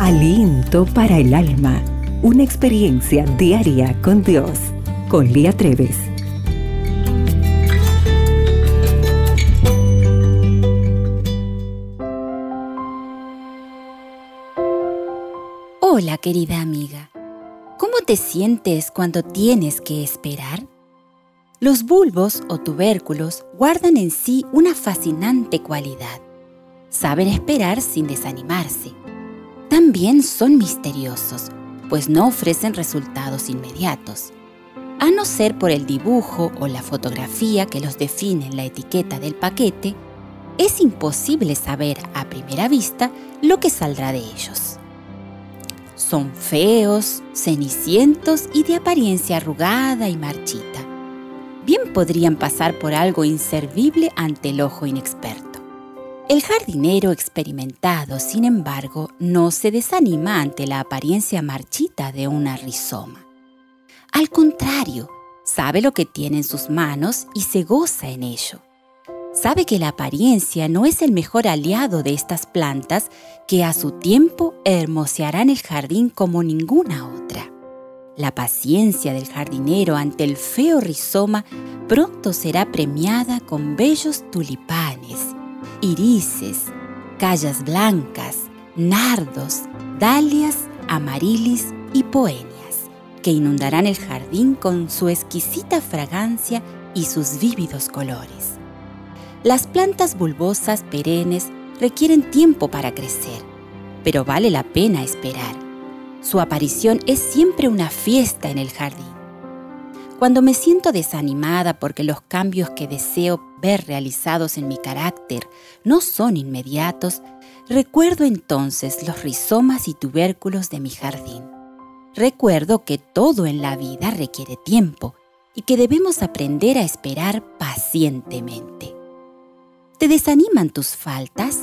Aliento para el alma. Una experiencia diaria con Dios. Con Lía Treves. Hola querida amiga. ¿Cómo te sientes cuando tienes que esperar? Los bulbos o tubérculos guardan en sí una fascinante cualidad. Saben esperar sin desanimarse. También son misteriosos, pues no ofrecen resultados inmediatos. A no ser por el dibujo o la fotografía que los define en la etiqueta del paquete, es imposible saber a primera vista lo que saldrá de ellos. Son feos, cenicientos y de apariencia arrugada y marchita bien podrían pasar por algo inservible ante el ojo inexperto. El jardinero experimentado, sin embargo, no se desanima ante la apariencia marchita de una rizoma. Al contrario, sabe lo que tiene en sus manos y se goza en ello. Sabe que la apariencia no es el mejor aliado de estas plantas que a su tiempo hermosearán el jardín como ninguna otra. La paciencia del jardinero ante el feo rizoma pronto será premiada con bellos tulipanes, irises, callas blancas, nardos, dalias, amarilis y poenias, que inundarán el jardín con su exquisita fragancia y sus vívidos colores. Las plantas bulbosas perennes requieren tiempo para crecer, pero vale la pena esperar su aparición es siempre una fiesta en el jardín. Cuando me siento desanimada porque los cambios que deseo realizados en mi carácter no son inmediatos, recuerdo entonces los rizomas y tubérculos de mi jardín. Recuerdo que todo en la vida requiere tiempo y que debemos aprender a esperar pacientemente. ¿Te desaniman tus faltas?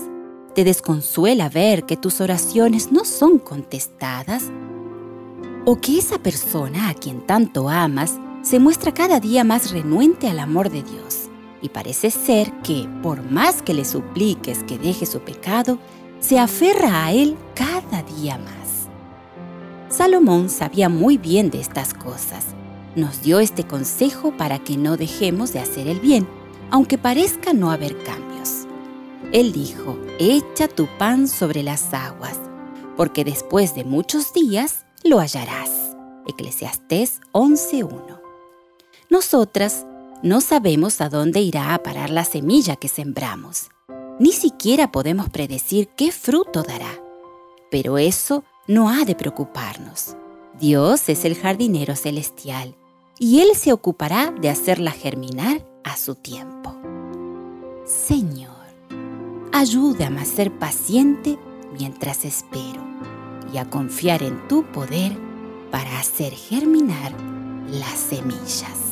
¿Te desconsuela ver que tus oraciones no son contestadas? ¿O que esa persona a quien tanto amas se muestra cada día más renuente al amor de Dios? Y parece ser que, por más que le supliques que deje su pecado, se aferra a él cada día más. Salomón sabía muy bien de estas cosas. Nos dio este consejo para que no dejemos de hacer el bien, aunque parezca no haber cambios. Él dijo, echa tu pan sobre las aguas, porque después de muchos días lo hallarás. Eclesiastés 11.1. Nosotras no sabemos a dónde irá a parar la semilla que sembramos. Ni siquiera podemos predecir qué fruto dará. Pero eso no ha de preocuparnos. Dios es el jardinero celestial y Él se ocupará de hacerla germinar a su tiempo. Señor, ayúdame a ser paciente mientras espero y a confiar en tu poder para hacer germinar las semillas.